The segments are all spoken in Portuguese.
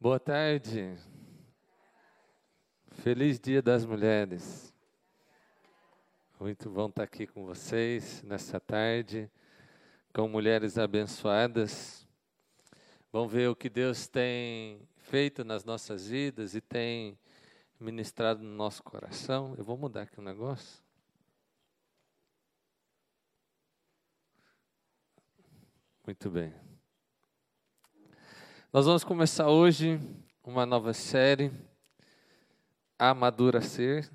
Boa tarde. Feliz Dia das Mulheres. Muito bom estar aqui com vocês nessa tarde, com mulheres abençoadas. Vamos ver o que Deus tem feito nas nossas vidas e tem ministrado no nosso coração. Eu vou mudar aqui um negócio. Muito bem. Nós vamos começar hoje uma nova série, Amadurecer.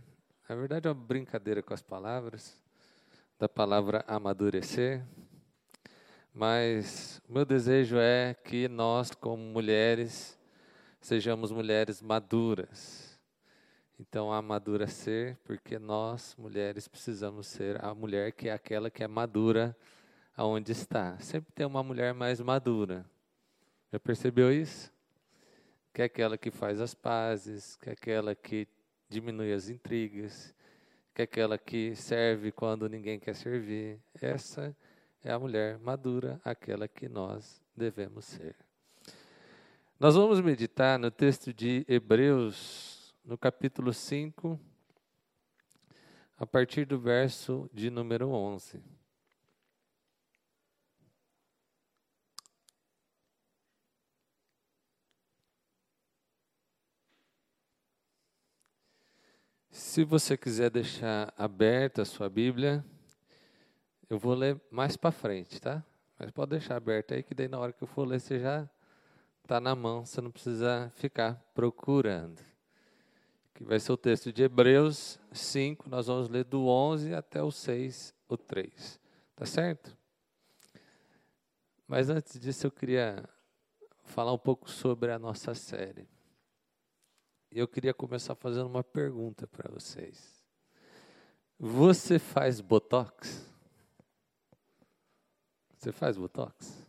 Na verdade, é uma brincadeira com as palavras, da palavra amadurecer. Mas o meu desejo é que nós, como mulheres, sejamos mulheres maduras. Então, amadurecer, porque nós, mulheres, precisamos ser a mulher que é aquela que é madura aonde está. Sempre tem uma mulher mais madura já percebeu isso? Que é aquela que faz as pazes, que é aquela que diminui as intrigas, que é aquela que serve quando ninguém quer servir. Essa é a mulher madura, aquela que nós devemos ser. Nós vamos meditar no texto de Hebreus, no capítulo 5, a partir do verso de número 11. Se você quiser deixar aberta a sua Bíblia, eu vou ler mais para frente, tá? Mas pode deixar aberta aí, que daí na hora que eu for ler, você já está na mão, você não precisa ficar procurando. Que vai ser o texto de Hebreus 5, nós vamos ler do 11 até o 6, o 3. Tá certo? Mas antes disso, eu queria falar um pouco sobre a nossa série eu queria começar fazendo uma pergunta para vocês. Você faz botox? Você faz botox?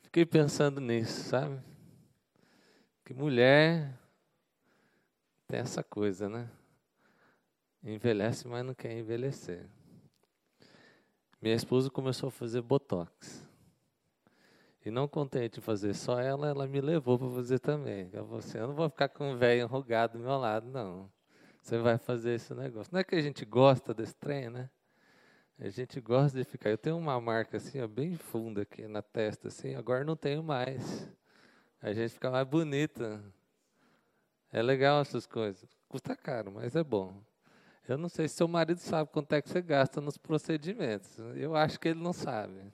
Fiquei pensando nisso, sabe? Que mulher tem essa coisa, né? Envelhece, mas não quer envelhecer. Minha esposa começou a fazer botox. E não contente em fazer só ela, ela me levou para fazer também. Eu, você, eu não vou ficar com um velho enrugado do meu lado, não. Você vai fazer esse negócio. Não é que a gente gosta desse trem, né? A gente gosta de ficar. Eu tenho uma marca assim, ó, bem funda aqui na testa, assim. Agora não tenho mais. A gente fica mais bonita. É legal essas coisas. Custa caro, mas é bom. Eu não sei se seu marido sabe quanto é que você gasta nos procedimentos. Eu acho que ele não sabe.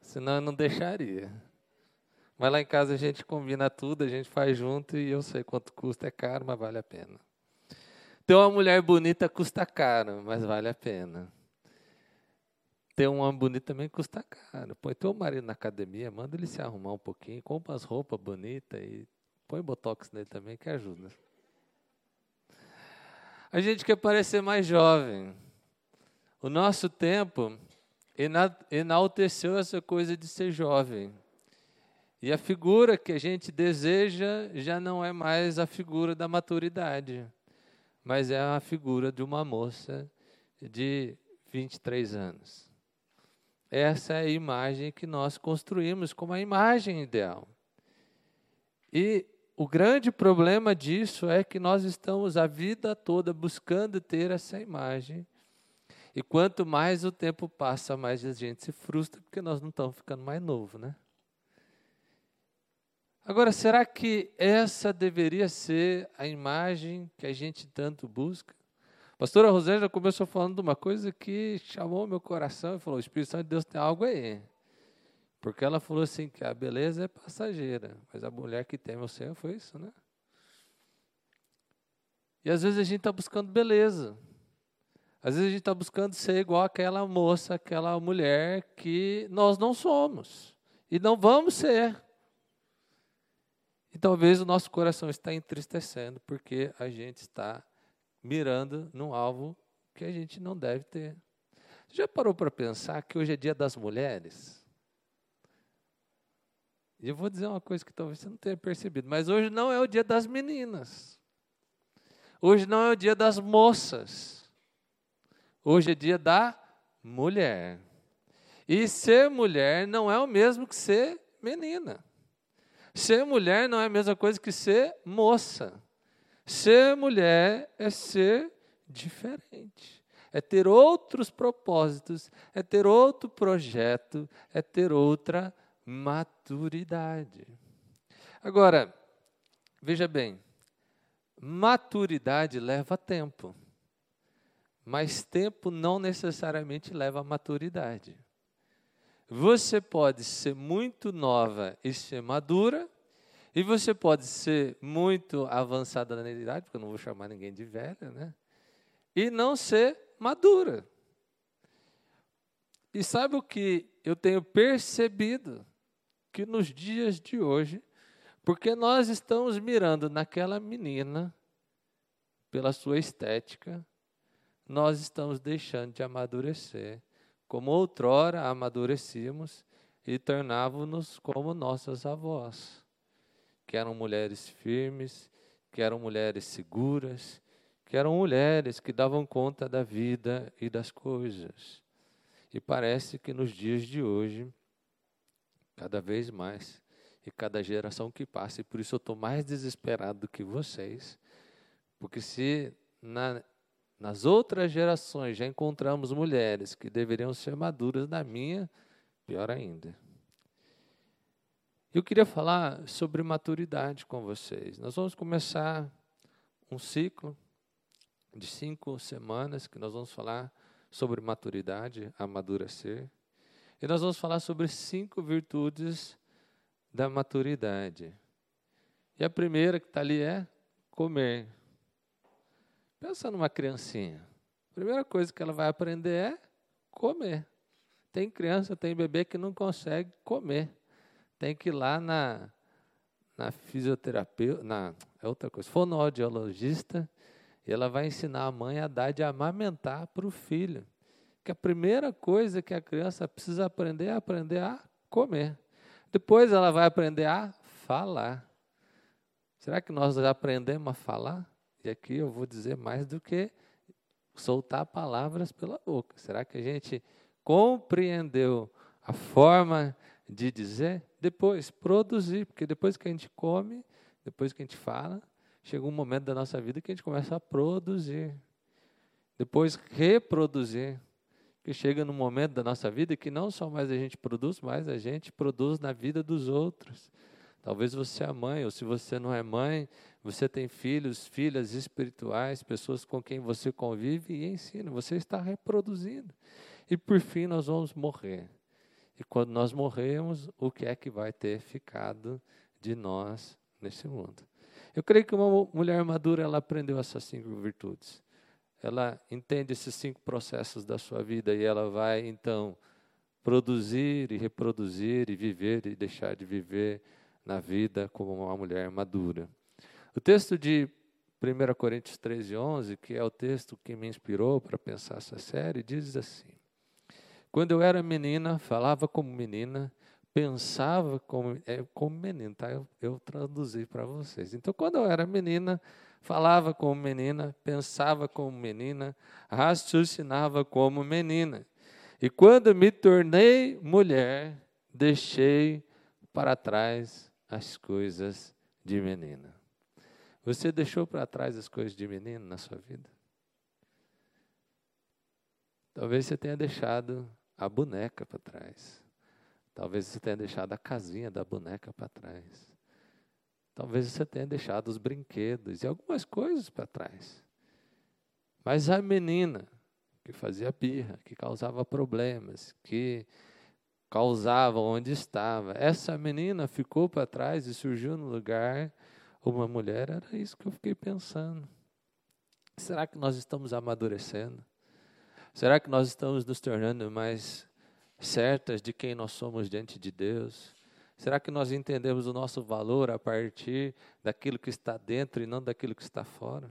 Senão eu não deixaria. Mas lá em casa a gente combina tudo, a gente faz junto e eu sei quanto custa, é caro, mas vale a pena. Ter uma mulher bonita custa caro, mas vale a pena. Ter um homem bonito também custa caro. Põe teu marido na academia, manda ele se arrumar um pouquinho, compra as roupas bonitas e põe botox nele também, que ajuda. A gente quer parecer mais jovem. O nosso tempo enalteceu essa coisa de ser jovem. E a figura que a gente deseja já não é mais a figura da maturidade, mas é a figura de uma moça de 23 anos. Essa é a imagem que nós construímos como a imagem ideal. E o grande problema disso é que nós estamos a vida toda buscando ter essa imagem e quanto mais o tempo passa, mais a gente se frustra, porque nós não estamos ficando mais novo, né? Agora, será que essa deveria ser a imagem que a gente tanto busca? A pastora Rosângela começou falando de uma coisa que chamou meu coração e falou: o Espírito Santo de Deus tem algo aí. Porque ela falou assim: que a beleza é passageira, mas a mulher que teme o Senhor foi isso, né? E às vezes a gente está buscando beleza. Às vezes a gente está buscando ser igual aquela moça, aquela mulher que nós não somos e não vamos ser. E talvez o nosso coração está entristecendo porque a gente está mirando num alvo que a gente não deve ter. Já parou para pensar que hoje é dia das mulheres? E eu vou dizer uma coisa que talvez você não tenha percebido, mas hoje não é o dia das meninas. Hoje não é o dia das moças. Hoje é dia da mulher. E ser mulher não é o mesmo que ser menina. Ser mulher não é a mesma coisa que ser moça. Ser mulher é ser diferente. É ter outros propósitos, é ter outro projeto, é ter outra maturidade. Agora, veja bem, maturidade leva tempo, mas tempo não necessariamente leva a maturidade. Você pode ser muito nova e ser madura, e você pode ser muito avançada na idade, porque eu não vou chamar ninguém de velha, né? E não ser madura. E sabe o que eu tenho percebido? Que nos dias de hoje, porque nós estamos mirando naquela menina, pela sua estética, nós estamos deixando de amadurecer como outrora amadurecíamos e tornávamos-nos como nossas avós, que eram mulheres firmes, que eram mulheres seguras, que eram mulheres que davam conta da vida e das coisas. E parece que nos dias de hoje, cada vez mais, e cada geração que passa, e por isso eu estou mais desesperado do que vocês, porque se na nas outras gerações já encontramos mulheres que deveriam ser maduras, na minha, pior ainda. Eu queria falar sobre maturidade com vocês. Nós vamos começar um ciclo de cinco semanas que nós vamos falar sobre maturidade, amadurecer. E nós vamos falar sobre cinco virtudes da maturidade. E a primeira que está ali é comer. Pensa numa criancinha. A primeira coisa que ela vai aprender é comer. Tem criança, tem bebê que não consegue comer. Tem que ir lá na, na fisioterapeuta, na é outra coisa, fonoaudiologista, e ela vai ensinar a mãe a dar de amamentar para o filho. Que a primeira coisa que a criança precisa aprender é aprender a comer. Depois ela vai aprender a falar. Será que nós já aprendemos a falar? E aqui eu vou dizer mais do que soltar palavras pela boca. Será que a gente compreendeu a forma de dizer? Depois, produzir, porque depois que a gente come, depois que a gente fala, chega um momento da nossa vida que a gente começa a produzir. Depois, reproduzir. Que chega no momento da nossa vida que não só mais a gente produz, mas a gente produz na vida dos outros. Talvez você é mãe, ou se você não é mãe, você tem filhos, filhas espirituais, pessoas com quem você convive e ensina. Você está reproduzindo. E por fim nós vamos morrer. E quando nós morremos, o que é que vai ter ficado de nós nesse mundo? Eu creio que uma mulher madura ela aprendeu essas cinco virtudes. Ela entende esses cinco processos da sua vida e ela vai então produzir e reproduzir e viver e deixar de viver na vida como uma mulher madura. O texto de 1 Coríntios 13, 11, que é o texto que me inspirou para pensar essa série, diz assim: Quando eu era menina, falava como menina, pensava como, é, como menina, tá? Eu, eu traduzi para vocês. Então, quando eu era menina, falava como menina, pensava como menina, raciocinava como menina. E quando me tornei mulher, deixei para trás as coisas de menina. Você deixou para trás as coisas de menino na sua vida? Talvez você tenha deixado a boneca para trás. Talvez você tenha deixado a casinha da boneca para trás. Talvez você tenha deixado os brinquedos e algumas coisas para trás. Mas a menina que fazia birra, que causava problemas, que causava onde estava. Essa menina ficou para trás e surgiu no lugar uma mulher. Era isso que eu fiquei pensando. Será que nós estamos amadurecendo? Será que nós estamos nos tornando mais certas de quem nós somos diante de Deus? Será que nós entendemos o nosso valor a partir daquilo que está dentro e não daquilo que está fora?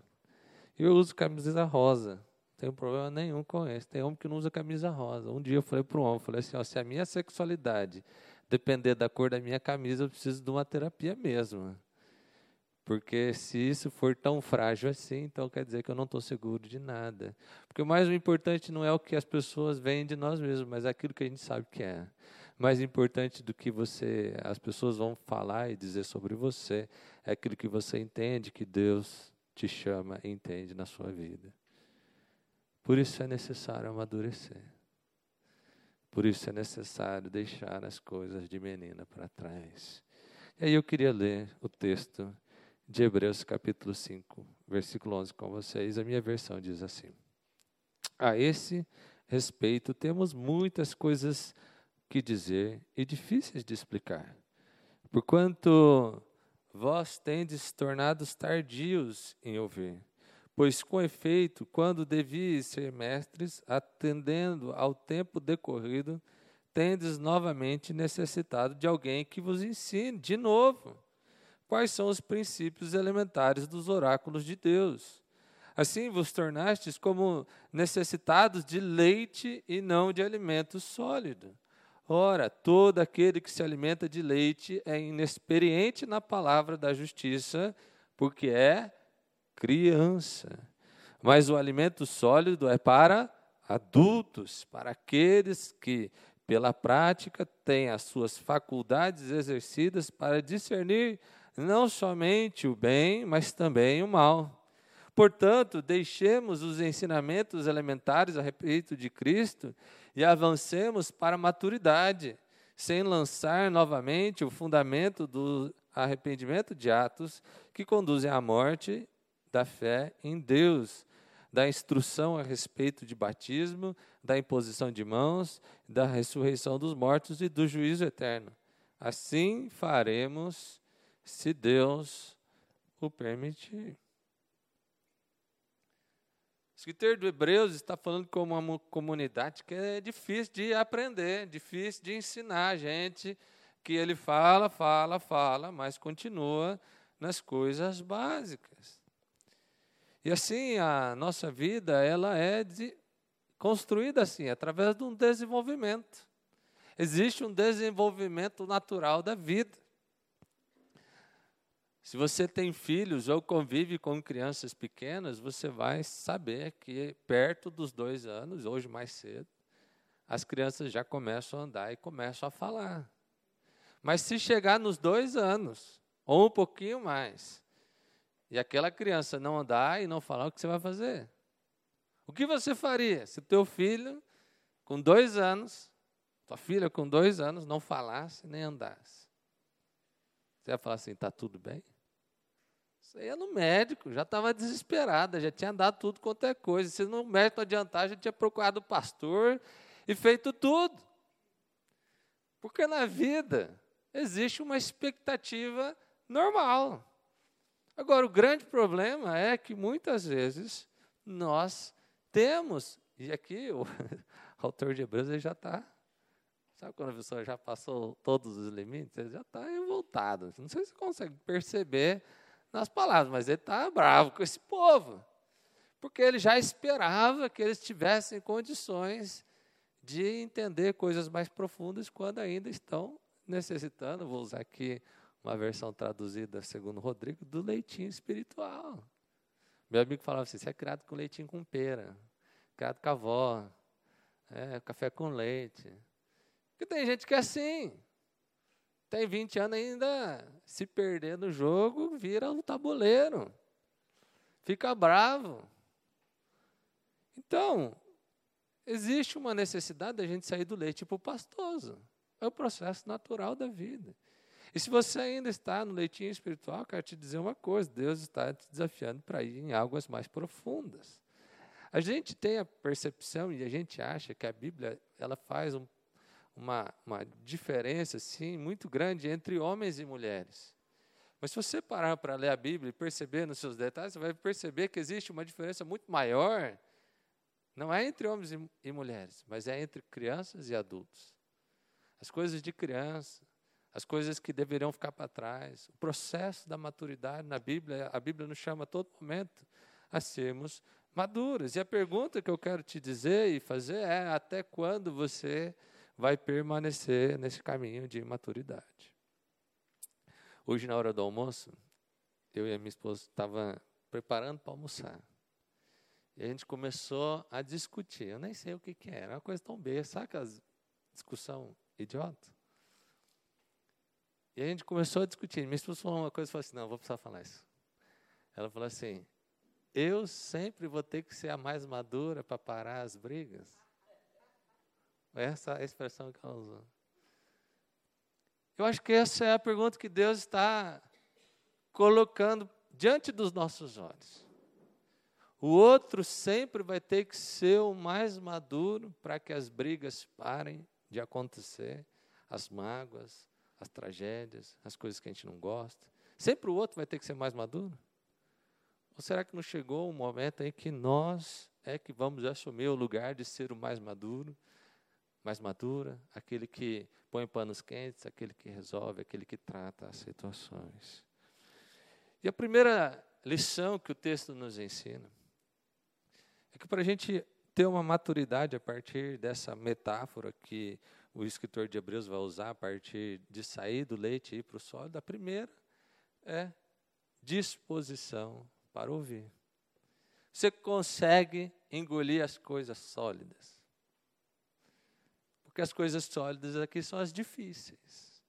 Eu uso camisa rosa tenho problema nenhum com isso. Tem homem que não usa camisa rosa. Um dia eu falei para um homem, falei assim, ó, se a minha sexualidade depender da cor da minha camisa, eu preciso de uma terapia mesmo. Porque se isso for tão frágil assim, então quer dizer que eu não estou seguro de nada. Porque o mais importante não é o que as pessoas veem de nós mesmos, mas é aquilo que a gente sabe que é. Mais importante do que você, as pessoas vão falar e dizer sobre você, é aquilo que você entende que Deus te chama e entende na sua vida. Por isso é necessário amadurecer. Por isso é necessário deixar as coisas de menina para trás. E aí eu queria ler o texto de Hebreus capítulo 5, versículo 11 com vocês. A minha versão diz assim: A esse respeito temos muitas coisas que dizer e difíceis de explicar. Porquanto vós tendes tornados tardios em ouvir. Pois, com efeito, quando devias ser mestres, atendendo ao tempo decorrido, tendes novamente necessitado de alguém que vos ensine de novo quais são os princípios elementares dos oráculos de Deus. Assim vos tornastes como necessitados de leite e não de alimento sólido. Ora, todo aquele que se alimenta de leite é inexperiente na palavra da justiça, porque é criança. Mas o alimento sólido é para adultos, para aqueles que, pela prática, têm as suas faculdades exercidas para discernir não somente o bem, mas também o mal. Portanto, deixemos os ensinamentos elementares a respeito de Cristo e avancemos para a maturidade, sem lançar novamente o fundamento do arrependimento de atos que conduzem à morte da fé em Deus, da instrução a respeito de batismo, da imposição de mãos, da ressurreição dos mortos e do juízo eterno. Assim faremos, se Deus o permitir. O escritor do Hebreus está falando com uma comunidade que é difícil de aprender, difícil de ensinar gente, que ele fala, fala, fala, mas continua nas coisas básicas. E assim a nossa vida ela é de, construída assim, através de um desenvolvimento. Existe um desenvolvimento natural da vida. Se você tem filhos ou convive com crianças pequenas, você vai saber que perto dos dois anos, hoje mais cedo, as crianças já começam a andar e começam a falar. Mas se chegar nos dois anos, ou um pouquinho mais, e aquela criança não andar e não falar, o que você vai fazer? O que você faria se teu filho, com dois anos, tua filha com dois anos, não falasse nem andasse? Você ia falar assim, está tudo bem? Você ia no médico, já estava desesperada, já tinha dado tudo quanto é coisa. Se no médico adiantar, já tinha procurado o pastor e feito tudo. Porque na vida existe uma expectativa normal. Agora, o grande problema é que muitas vezes nós temos, e aqui o autor de Hebreus já está, sabe quando a pessoa já passou todos os limites? Ele já está revoltado. Não sei se você consegue perceber nas palavras, mas ele está bravo com esse povo, porque ele já esperava que eles tivessem condições de entender coisas mais profundas quando ainda estão necessitando, vou usar aqui uma versão traduzida, segundo Rodrigo, do leitinho espiritual. Meu amigo falava assim: você é criado com leitinho com pera, criado com a avó, é, café com leite. Porque tem gente que é assim. Tem 20 anos ainda se perder no jogo, vira um tabuleiro. Fica bravo. Então, existe uma necessidade da gente sair do leite para o pastoso. É o processo natural da vida. E se você ainda está no leitinho espiritual, quero te dizer uma coisa: Deus está te desafiando para ir em águas mais profundas. A gente tem a percepção e a gente acha que a Bíblia ela faz um, uma, uma diferença assim, muito grande entre homens e mulheres. Mas se você parar para ler a Bíblia e perceber nos seus detalhes, você vai perceber que existe uma diferença muito maior. Não é entre homens e, e mulheres, mas é entre crianças e adultos. As coisas de criança, as coisas que deveriam ficar para trás. O processo da maturidade na Bíblia, a Bíblia nos chama a todo momento a sermos maduros. E a pergunta que eu quero te dizer e fazer é: até quando você vai permanecer nesse caminho de maturidade? Hoje, na hora do almoço, eu e a minha esposa estavam preparando para almoçar. E a gente começou a discutir. Eu nem sei o que, que era, uma coisa tão besta, sabe aquela discussão idiota. E a gente começou a discutir. Minha esposa falou uma coisa e falou assim: não, vou precisar falar isso. Ela falou assim: eu sempre vou ter que ser a mais madura para parar as brigas. Essa é a expressão que ela usou. Eu acho que essa é a pergunta que Deus está colocando diante dos nossos olhos. O outro sempre vai ter que ser o mais maduro para que as brigas parem de acontecer, as mágoas, as tragédias, as coisas que a gente não gosta. Sempre o outro vai ter que ser mais maduro? Ou será que não chegou um momento em que nós é que vamos assumir o lugar de ser o mais maduro, mais madura, aquele que põe panos quentes, aquele que resolve, aquele que trata as situações? E a primeira lição que o texto nos ensina é que para a gente ter uma maturidade a partir dessa metáfora que o escritor de Hebreus vai usar a partir de sair do leite e ir para o sólido, a primeira é disposição para ouvir. Você consegue engolir as coisas sólidas. Porque as coisas sólidas aqui são as difíceis.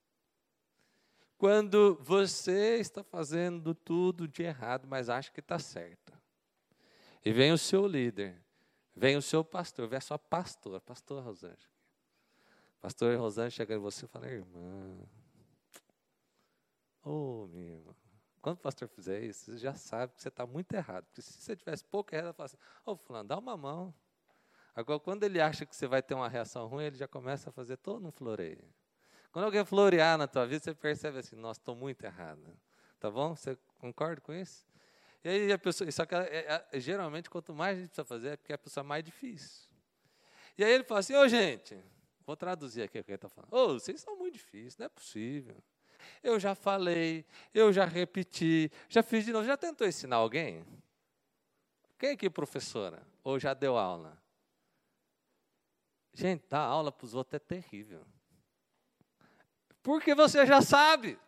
Quando você está fazendo tudo de errado, mas acha que está certo. E vem o seu líder, vem o seu pastor, vem a sua pastora, pastor Rosângela. Pastor Rosângela chega em você e fala, irmã, ô oh, minha irmã, quando o pastor fizer isso, você já sabe que você está muito errado. Porque se você tivesse pouco errado, fala assim, ô oh, fulano, dá uma mão. Agora, quando ele acha que você vai ter uma reação ruim, ele já começa a fazer todo um floreio. Quando alguém florear na tua vida, você percebe assim, nossa, estou muito errado. Tá bom? Você concorda com isso? E aí a pessoa, só que é, é, geralmente quanto mais a gente precisa fazer, é porque é a pessoa mais difícil. E aí ele fala assim, ô oh, gente, vou traduzir aqui o que ele está falando. Oh, vocês são muito difíceis, não é possível. Eu já falei, eu já repeti, já fiz de novo. Já tentou ensinar alguém? Quem aqui é professora? Ou já deu aula? Gente, dar aula para os outros é terrível. Porque você já sabe.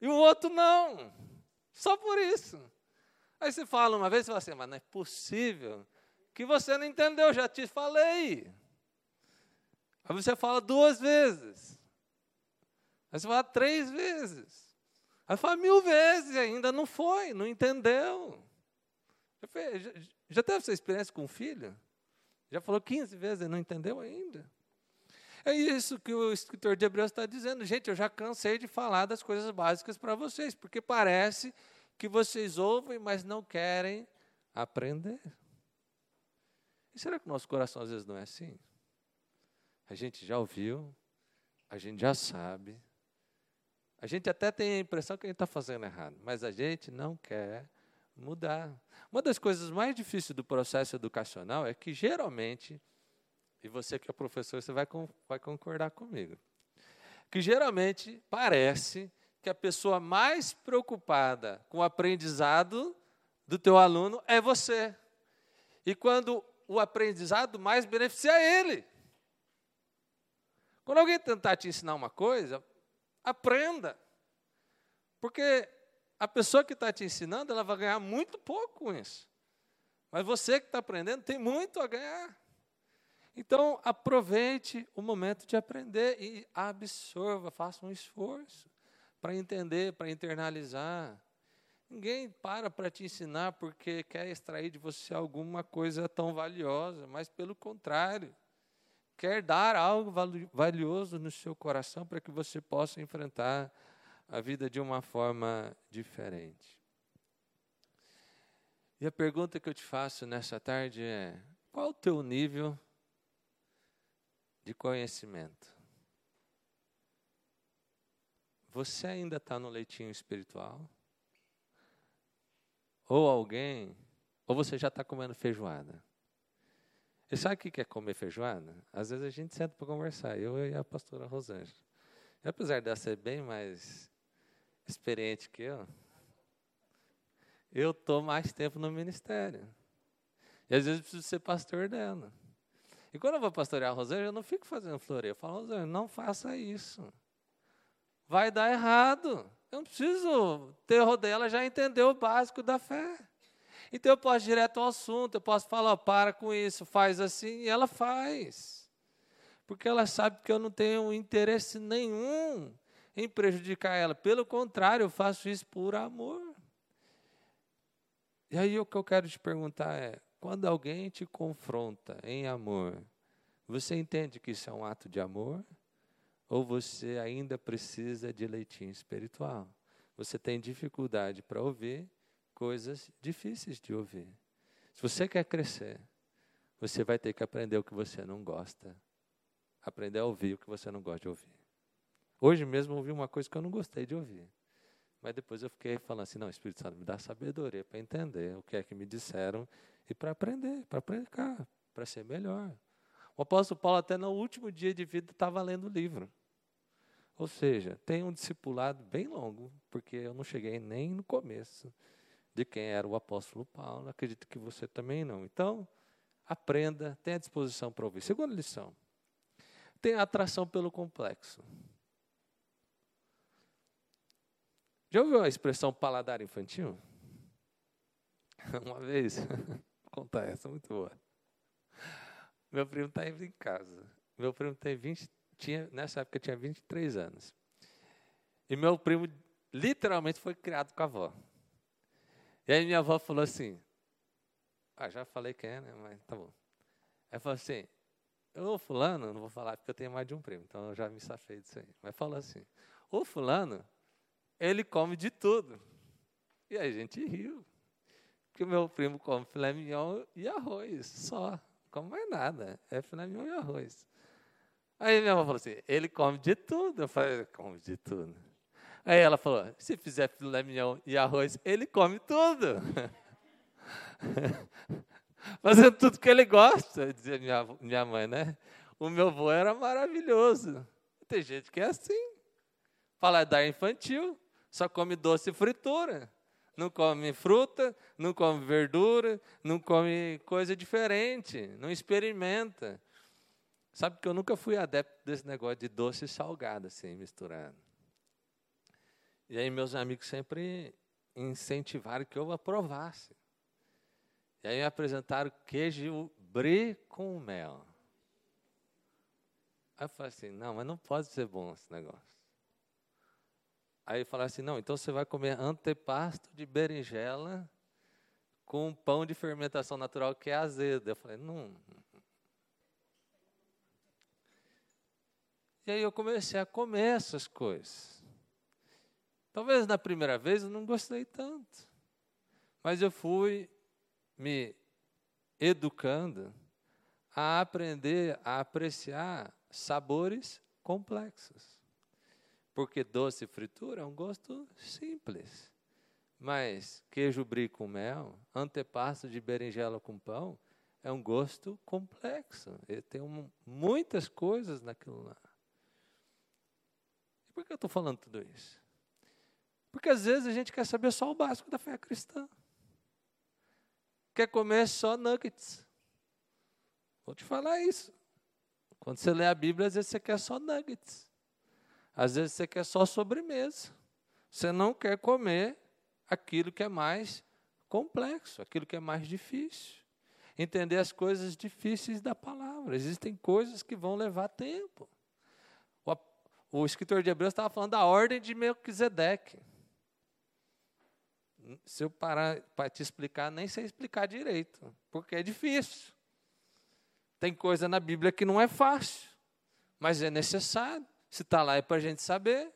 E o outro não. Só por isso. Aí você fala uma vez, você fala assim, mas não é possível que você não entendeu, já te falei. Aí você fala duas vezes. Aí você fala três vezes. Aí fala mil vezes ainda não foi, não entendeu. Já, já, já teve essa experiência com o filho? Já falou 15 vezes e não entendeu ainda? É isso que o escritor de Hebreus está dizendo. Gente, eu já cansei de falar das coisas básicas para vocês, porque parece que vocês ouvem, mas não querem aprender. E será que o nosso coração às vezes não é assim? A gente já ouviu, a gente já sabe, a gente até tem a impressão que a gente está fazendo errado, mas a gente não quer mudar. Uma das coisas mais difíceis do processo educacional é que, geralmente, e você que é professor, você vai, vai concordar comigo, que geralmente parece que a pessoa mais preocupada com o aprendizado do teu aluno é você. E quando o aprendizado mais beneficia ele. Quando alguém tentar te ensinar uma coisa, Aprenda. Porque a pessoa que está te ensinando, ela vai ganhar muito pouco com isso. Mas você que está aprendendo tem muito a ganhar. Então, aproveite o momento de aprender e absorva, faça um esforço para entender, para internalizar. Ninguém para para te ensinar porque quer extrair de você alguma coisa tão valiosa, mas pelo contrário quer dar algo valioso no seu coração para que você possa enfrentar a vida de uma forma diferente. E a pergunta que eu te faço nessa tarde é: qual o teu nível de conhecimento? Você ainda está no leitinho espiritual? Ou alguém, ou você já está comendo feijoada? E sabe o que é comer feijoada? Às vezes a gente senta para conversar, eu e a pastora Rosângela. E apesar dela ser bem mais experiente que eu, eu estou mais tempo no ministério. E às vezes eu preciso ser pastor dela. E quando eu vou pastorear a Rosângela, eu não fico fazendo floreio. Eu falo, Rosângela, não faça isso. Vai dar errado. Eu não preciso ter dela já entender o básico da fé. Então eu posso ir direto ao assunto, eu posso falar, para com isso, faz assim, e ela faz. porque ela sabe que eu não tenho interesse nenhum em prejudicar ela. Pelo contrário, eu faço isso por amor. E aí o que eu quero te perguntar é: quando alguém te confronta em amor, você entende que isso é um ato de amor? Ou você ainda precisa de leitinho espiritual? Você tem dificuldade para ouvir coisas difíceis de ouvir. Se você quer crescer, você vai ter que aprender o que você não gosta. Aprender a ouvir o que você não gosta de ouvir. Hoje mesmo ouvi uma coisa que eu não gostei de ouvir. Mas depois eu fiquei falando assim, não, Espírito Santo, me dá sabedoria para entender o que é que me disseram e para aprender, para praticar, para ser melhor. O apóstolo Paulo, até no último dia de vida, estava lendo o livro. Ou seja, tem um discipulado bem longo, porque eu não cheguei nem no começo de quem era o apóstolo Paulo. Acredito que você também não. Então, aprenda, tenha disposição para ouvir. Segunda lição: tenha atração pelo complexo. Já ouviu a expressão paladar infantil? Uma vez, contar essa, muito boa. Meu primo está em casa. Meu primo tem 20, tinha, nessa época tinha 23 anos. E meu primo literalmente foi criado com a avó. E aí minha avó falou assim, ah, já falei quem é, né? Mas tá bom. Ela falou assim, ô fulano, não vou falar porque eu tenho mais de um primo, então eu já me safei disso aí. Mas falou assim, ô fulano, ele come de tudo. E aí a gente riu. Porque o meu primo come filé mignon e arroz, só. Não come mais nada. É filé mignon e arroz. Aí minha avó falou assim, ele come de tudo. Eu falei, come de tudo. Aí ela falou, se fizer filé mignon e arroz, ele come tudo. Fazendo tudo que ele gosta, dizia minha, minha mãe, né? O meu avô era maravilhoso. Tem gente que é assim. Fala da infantil, só come doce e fritura. Não come fruta, não come verdura, não come coisa diferente, não experimenta. Sabe que eu nunca fui adepto desse negócio de doce e salgado, assim, misturando. E aí meus amigos sempre incentivaram que eu aprovasse. E aí me apresentaram queijo brie com mel. Aí eu falei assim, não, mas não pode ser bom esse negócio. Aí falaram assim, não, então você vai comer antepasto de berinjela com pão de fermentação natural que é azedo. Eu falei, não. E aí eu comecei a comer essas coisas. Talvez na primeira vez eu não gostei tanto. Mas eu fui me educando a aprender a apreciar sabores complexos. Porque doce e fritura é um gosto simples. Mas queijo brie com mel, antepasto de berinjela com pão, é um gosto complexo. Ele tem um, muitas coisas naquilo lá. E por que eu estou falando tudo isso? Porque às vezes a gente quer saber só o básico da fé cristã. Quer comer só nuggets. Vou te falar isso. Quando você lê a Bíblia, às vezes você quer só nuggets. Às vezes você quer só sobremesa. Você não quer comer aquilo que é mais complexo, aquilo que é mais difícil. Entender as coisas difíceis da palavra. Existem coisas que vão levar tempo. O, escritor de Hebreus estava falando da ordem de Melquisedeque se eu parar para te explicar, nem sei explicar direito, porque é difícil. Tem coisa na Bíblia que não é fácil, mas é necessário. Se está lá é para a gente saber.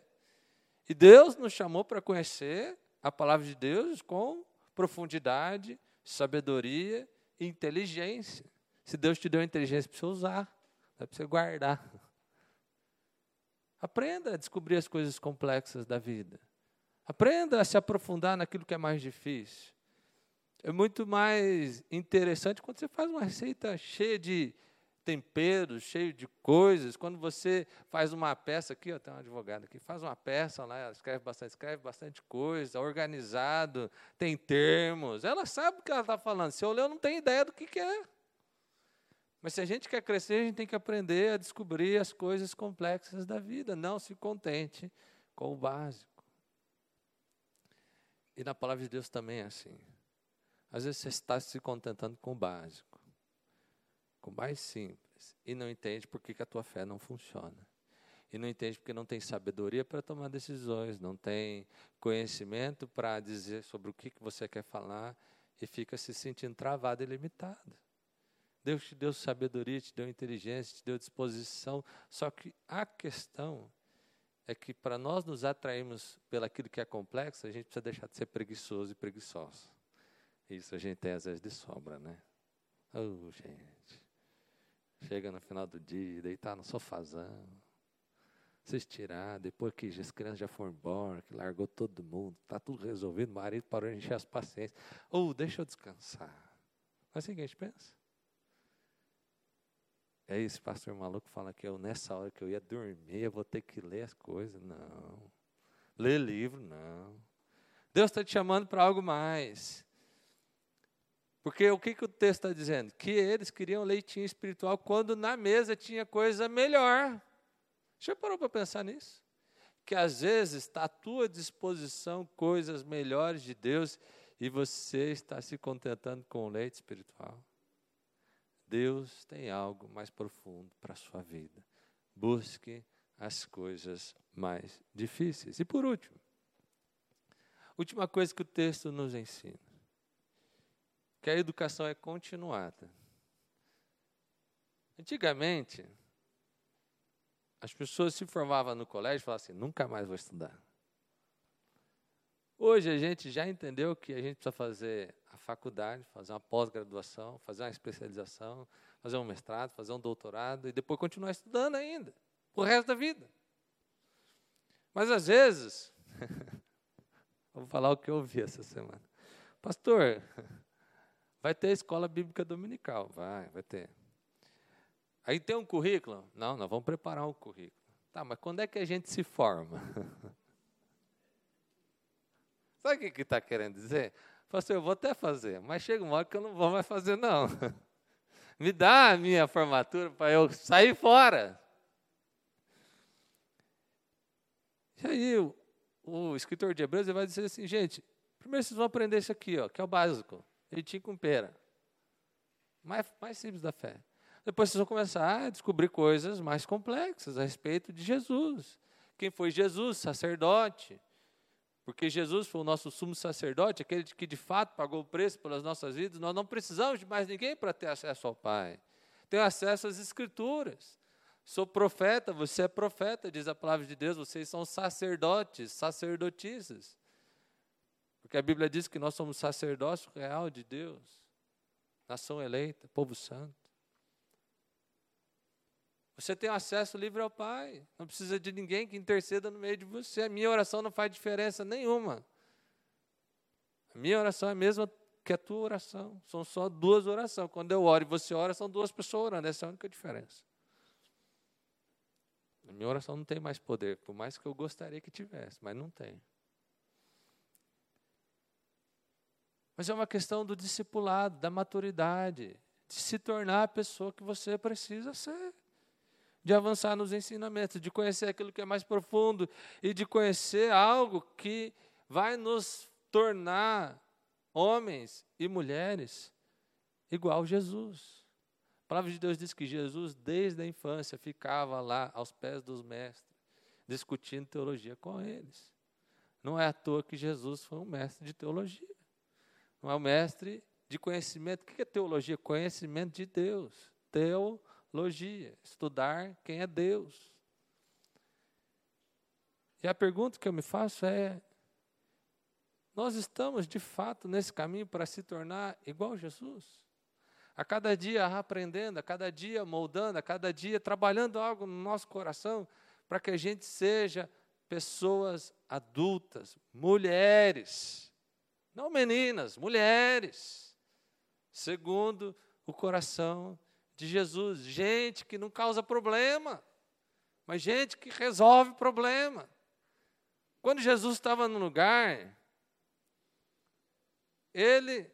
E Deus nos chamou para conhecer a palavra de Deus com profundidade, sabedoria e inteligência. Se Deus te deu inteligência para você usar, é para você guardar. Aprenda a descobrir as coisas complexas da vida. Aprenda a se aprofundar naquilo que é mais difícil. É muito mais interessante quando você faz uma receita cheia de temperos, cheio de coisas. Quando você faz uma peça aqui, ó, tem um advogado aqui, faz uma peça lá, escreve bastante, escreve bastante coisa, organizado, tem termos. Ela sabe o que ela está falando. Se eu ler, eu não tenho ideia do que, que é. Mas se a gente quer crescer, a gente tem que aprender a descobrir as coisas complexas da vida. Não se contente com o básico. E na palavra de Deus também é assim. Às vezes você está se contentando com o básico, com o mais simples. E não entende por que, que a tua fé não funciona. E não entende porque não tem sabedoria para tomar decisões, não tem conhecimento para dizer sobre o que, que você quer falar e fica se sentindo travado e limitado. Deus te deu sabedoria, te deu inteligência, te deu disposição. Só que a questão é que para nós nos atrairmos pelaquilo que é complexo, a gente precisa deixar de ser preguiçoso e preguiçoso. Isso a gente tem às vezes de sobra, né? Oh, gente. Chega no final do dia, deitar no sofazão, se estirar, depois que as crianças já foram embora, que largou todo mundo, está tudo resolvido, o marido parou de encher as paciências. Oh, deixa eu descansar. Não é assim que a gente pensa? É esse pastor maluco fala que eu, nessa hora que eu ia dormir, eu vou ter que ler as coisas. Não. Ler livro, não. Deus está te chamando para algo mais. Porque o que, que o texto está dizendo? Que eles queriam leitinho espiritual quando na mesa tinha coisa melhor. Já parou para pensar nisso? Que às vezes está à tua disposição coisas melhores de Deus e você está se contentando com o leite espiritual. Deus tem algo mais profundo para a sua vida. Busque as coisas mais difíceis. E por último, última coisa que o texto nos ensina: que a educação é continuada. Antigamente, as pessoas se formavam no colégio e falavam assim: nunca mais vou estudar. Hoje a gente já entendeu que a gente precisa fazer faculdade, fazer uma pós-graduação, fazer uma especialização, fazer um mestrado, fazer um doutorado e depois continuar estudando ainda, o resto da vida. Mas às vezes, vou falar o que eu ouvi essa semana. Pastor, vai ter escola bíblica dominical. Vai, vai ter. Aí tem um currículo? Não, nós vamos preparar um currículo. Tá, mas quando é que a gente se forma? Sabe o que está querendo dizer? Pastor, eu vou até fazer, mas chega uma hora que eu não vou mais fazer, não. Me dá a minha formatura para eu sair fora. E aí, o, o escritor de Hebreus vai dizer assim, gente, primeiro vocês vão aprender isso aqui, ó, que é o básico, leitinho com pera. Mais, mais simples da fé. Depois vocês vão começar a descobrir coisas mais complexas a respeito de Jesus. Quem foi Jesus, sacerdote, porque Jesus foi o nosso sumo sacerdote, aquele que de fato pagou o preço pelas nossas vidas. Nós não precisamos de mais ninguém para ter acesso ao Pai. Tenho acesso às Escrituras. Sou profeta, você é profeta, diz a palavra de Deus. Vocês são sacerdotes, sacerdotisas. Porque a Bíblia diz que nós somos sacerdócio real de Deus, nação eleita, povo santo. Você tem acesso livre ao Pai. Não precisa de ninguém que interceda no meio de você. A minha oração não faz diferença nenhuma. A minha oração é a mesma que a tua oração. São só duas orações. Quando eu oro e você ora, são duas pessoas orando. Essa é a única diferença. A minha oração não tem mais poder, por mais que eu gostaria que tivesse, mas não tem. Mas é uma questão do discipulado, da maturidade, de se tornar a pessoa que você precisa ser de avançar nos ensinamentos, de conhecer aquilo que é mais profundo e de conhecer algo que vai nos tornar homens e mulheres igual Jesus. A palavra de Deus diz que Jesus, desde a infância, ficava lá aos pés dos mestres, discutindo teologia com eles. Não é à toa que Jesus foi um mestre de teologia. Não é um mestre de conhecimento. O que é teologia? Conhecimento de Deus. Teologia Logia, estudar quem é Deus. E a pergunta que eu me faço é: nós estamos de fato nesse caminho para se tornar igual a Jesus? A cada dia aprendendo, a cada dia moldando, a cada dia trabalhando algo no nosso coração para que a gente seja pessoas adultas, mulheres, não meninas, mulheres, segundo o coração de Jesus. Gente que não causa problema, mas gente que resolve problema. Quando Jesus estava no lugar, ele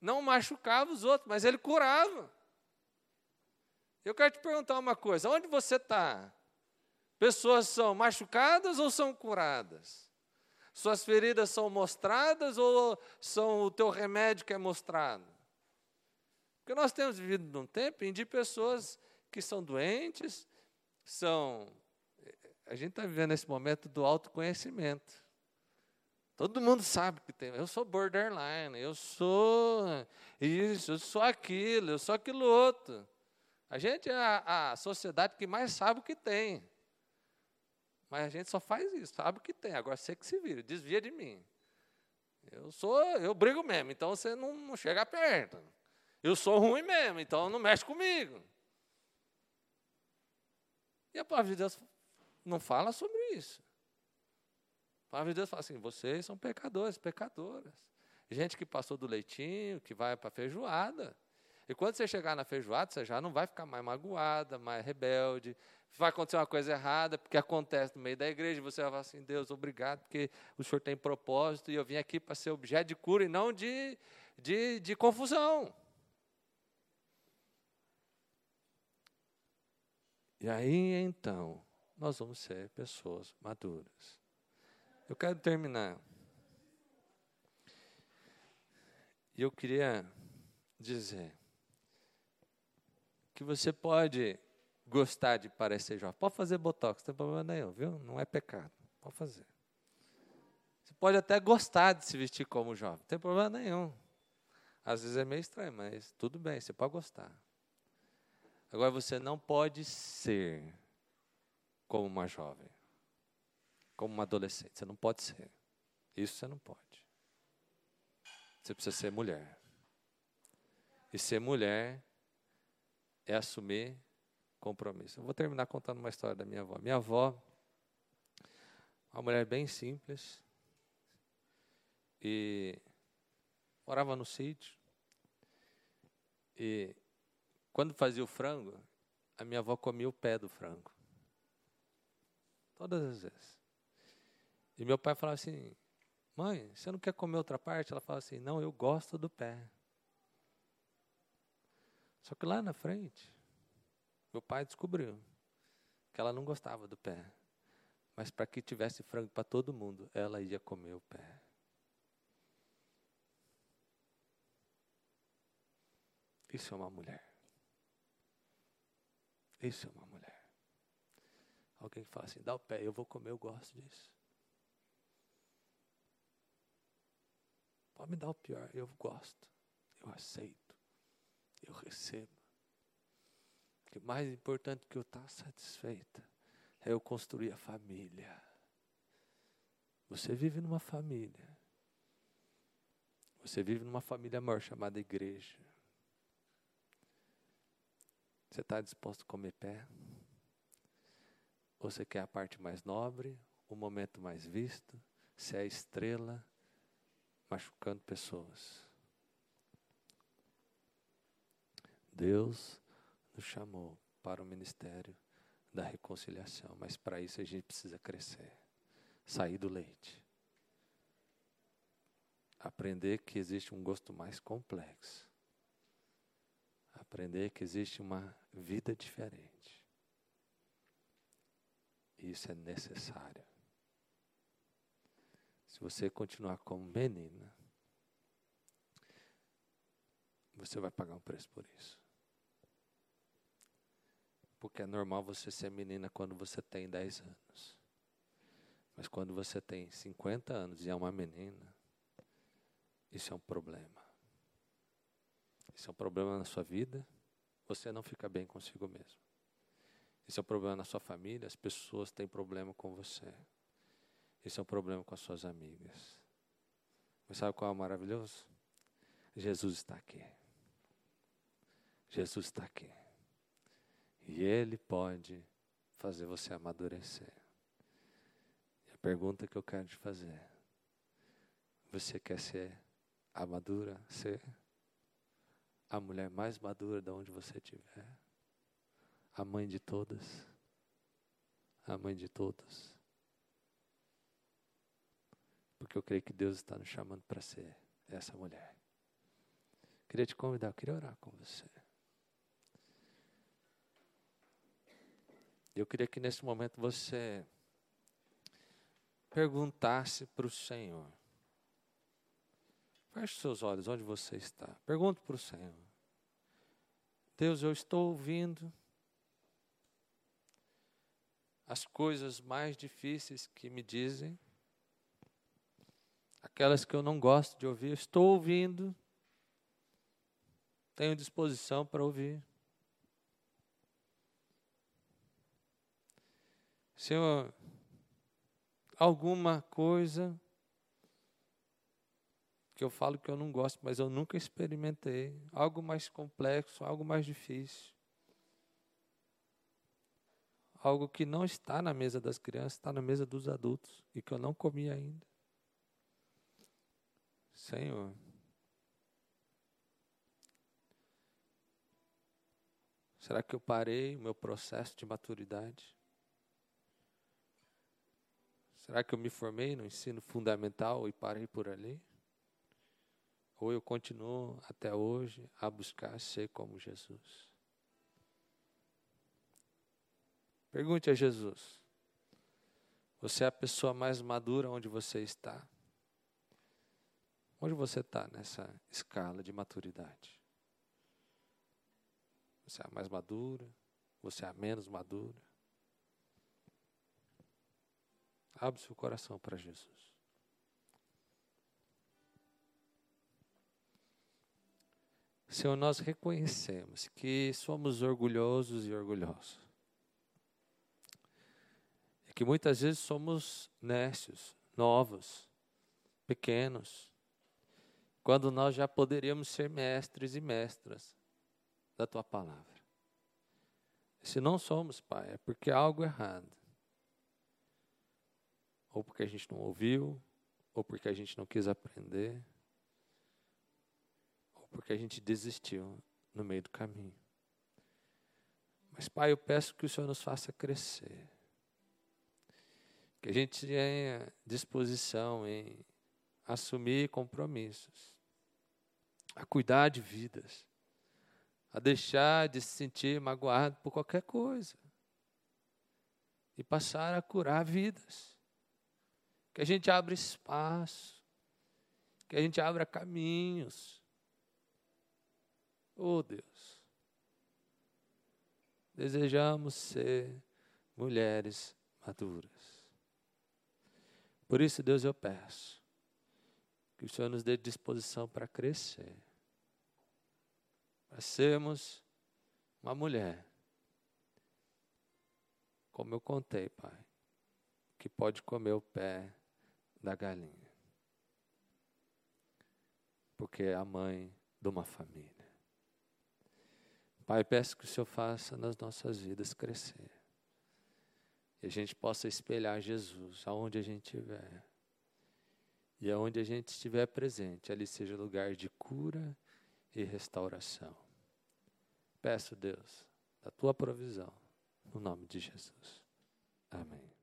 não machucava os outros, mas ele curava. Eu quero te perguntar uma coisa: onde você está? Pessoas são machucadas ou são curadas? Suas feridas são mostradas ou são o teu remédio que é mostrado? Porque nós temos vivido num tempo em de pessoas que são doentes, são. A gente está vivendo esse momento do autoconhecimento. Todo mundo sabe que tem. Eu sou borderline, eu sou isso, eu sou aquilo, eu sou aquilo outro. A gente é a, a sociedade que mais sabe o que tem. Mas a gente só faz isso, sabe o que tem. Agora você que se vira, desvia de mim. Eu sou, eu brigo mesmo, então você não, não chega perto. Eu sou ruim mesmo, então não mexe comigo. E a palavra de Deus não fala sobre isso. A palavra de Deus fala assim: vocês são pecadores, pecadoras. Gente que passou do leitinho, que vai para a feijoada. E quando você chegar na feijoada, você já não vai ficar mais magoada, mais rebelde. Vai acontecer uma coisa errada, porque acontece no meio da igreja, você vai falar assim: Deus, obrigado, porque o Senhor tem propósito e eu vim aqui para ser objeto de cura e não de, de, de confusão. E aí então, nós vamos ser pessoas maduras. Eu quero terminar. E eu queria dizer que você pode gostar de parecer jovem. Pode fazer botox, não tem problema nenhum, viu? Não é pecado. Pode fazer. Você pode até gostar de se vestir como jovem, não tem problema nenhum. Às vezes é meio estranho, mas tudo bem, você pode gostar. Agora você não pode ser como uma jovem, como uma adolescente. Você não pode ser. Isso você não pode. Você precisa ser mulher. E ser mulher é assumir compromisso. Eu vou terminar contando uma história da minha avó. Minha avó, uma mulher bem simples, e morava no sítio. E quando fazia o frango, a minha avó comia o pé do frango. Todas as vezes. E meu pai falava assim: Mãe, você não quer comer outra parte? Ela falava assim: Não, eu gosto do pé. Só que lá na frente, meu pai descobriu que ela não gostava do pé. Mas para que tivesse frango para todo mundo, ela ia comer o pé. Isso é uma mulher. Isso é uma mulher. Alguém que fala assim, dá o pé, eu vou comer, eu gosto disso. Pode me dar o pior, eu gosto, eu aceito eu recebo. O mais importante que eu estar satisfeita é eu construir a família. Você vive numa família. Você vive numa família maior chamada igreja. Você está disposto a comer pé? Ou você quer a parte mais nobre, o momento mais visto, se é a estrela, machucando pessoas? Deus nos chamou para o ministério da reconciliação, mas para isso a gente precisa crescer, sair do leite. Aprender que existe um gosto mais complexo. Aprender que existe uma vida diferente. Isso é necessário. Se você continuar como menina, você vai pagar um preço por isso. Porque é normal você ser menina quando você tem 10 anos. Mas quando você tem 50 anos e é uma menina, isso é um problema. Isso é um problema na sua vida, você não fica bem consigo mesmo. Isso é um problema na sua família, as pessoas têm problema com você. Isso é um problema com as suas amigas. Mas sabe qual é o maravilhoso? Jesus está aqui. Jesus está aqui. E Ele pode fazer você amadurecer. E a pergunta que eu quero te fazer: você quer ser a madura, ser a mulher mais madura de onde você estiver? A mãe de todas? A mãe de todos? Porque eu creio que Deus está nos chamando para ser essa mulher. Queria te convidar, queria orar com você. Eu queria que nesse momento você perguntasse para o Senhor. Feche seus olhos onde você está. Pergunte para o Senhor. Deus, eu estou ouvindo as coisas mais difíceis que me dizem, aquelas que eu não gosto de ouvir, estou ouvindo, tenho disposição para ouvir. Senhor, alguma coisa que eu falo que eu não gosto, mas eu nunca experimentei, algo mais complexo, algo mais difícil. Algo que não está na mesa das crianças, está na mesa dos adultos e que eu não comi ainda. Senhor, será que eu parei o meu processo de maturidade? Será que eu me formei no ensino fundamental e parei por ali? Ou eu continuo até hoje a buscar ser como Jesus? Pergunte a Jesus: Você é a pessoa mais madura onde você está? Onde você está nessa escala de maturidade? Você é a mais madura? Você é a menos madura? Abre seu coração para Jesus. Senhor, nós reconhecemos que somos orgulhosos e orgulhosos. E que muitas vezes somos nécios, novos, pequenos, quando nós já poderíamos ser mestres e mestras da tua palavra. Se não somos, Pai, é porque há algo errado ou porque a gente não ouviu, ou porque a gente não quis aprender, porque a gente desistiu no meio do caminho. Mas, Pai, eu peço que o Senhor nos faça crescer. Que a gente tenha disposição em assumir compromissos, a cuidar de vidas, a deixar de se sentir magoado por qualquer coisa e passar a curar vidas que a gente abra espaço, que a gente abra caminhos. Oh Deus, desejamos ser mulheres maduras. Por isso, Deus, eu peço que o Senhor nos dê disposição para crescer, para sermos uma mulher, como eu contei, Pai, que pode comer o pé da galinha. Porque é a mãe de uma família. Pai, peço que o Senhor faça nas nossas vidas crescer. E a gente possa espelhar Jesus aonde a gente estiver. E aonde a gente estiver presente, ali seja lugar de cura e restauração. Peço, Deus, da tua provisão, no nome de Jesus. Amém.